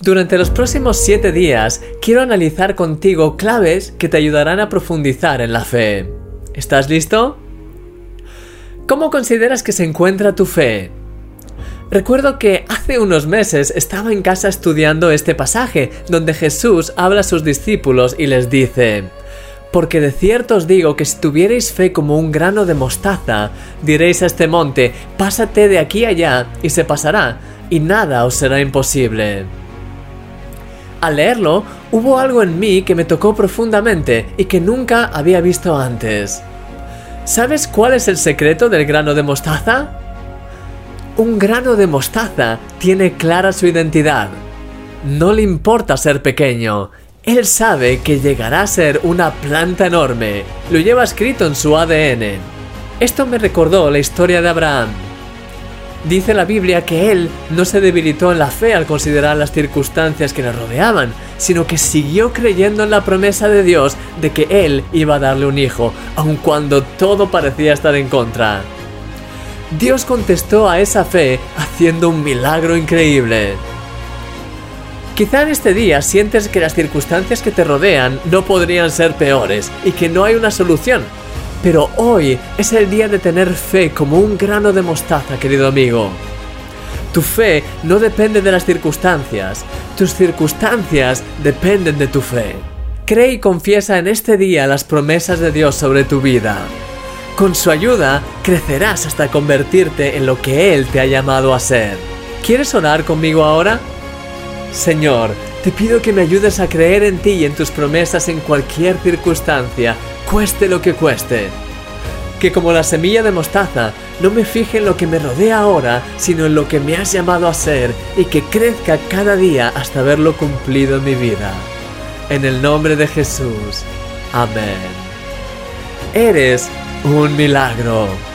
Durante los próximos 7 días quiero analizar contigo claves que te ayudarán a profundizar en la fe. ¿Estás listo? ¿Cómo consideras que se encuentra tu fe? Recuerdo que hace unos meses estaba en casa estudiando este pasaje, donde Jesús habla a sus discípulos y les dice, Porque de cierto os digo que si tuvierais fe como un grano de mostaza, diréis a este monte, pásate de aquí allá, y se pasará, y nada os será imposible. Al leerlo, hubo algo en mí que me tocó profundamente y que nunca había visto antes. ¿Sabes cuál es el secreto del grano de mostaza? Un grano de mostaza tiene clara su identidad. No le importa ser pequeño. Él sabe que llegará a ser una planta enorme. Lo lleva escrito en su ADN. Esto me recordó la historia de Abraham. Dice la Biblia que él no se debilitó en la fe al considerar las circunstancias que le rodeaban, sino que siguió creyendo en la promesa de Dios de que él iba a darle un hijo, aun cuando todo parecía estar en contra. Dios contestó a esa fe haciendo un milagro increíble. Quizá en este día sientes que las circunstancias que te rodean no podrían ser peores y que no hay una solución, pero hoy es el día de tener fe como un grano de mostaza, querido amigo. Tu fe no depende de las circunstancias, tus circunstancias dependen de tu fe. Cree y confiesa en este día las promesas de Dios sobre tu vida. Con su ayuda crecerás hasta convertirte en lo que Él te ha llamado a ser. ¿Quieres orar conmigo ahora? Señor, te pido que me ayudes a creer en ti y en tus promesas en cualquier circunstancia, cueste lo que cueste. Que como la semilla de mostaza, no me fije en lo que me rodea ahora, sino en lo que me has llamado a ser y que crezca cada día hasta verlo cumplido en mi vida. En el nombre de Jesús. Amén. Eres un milagro.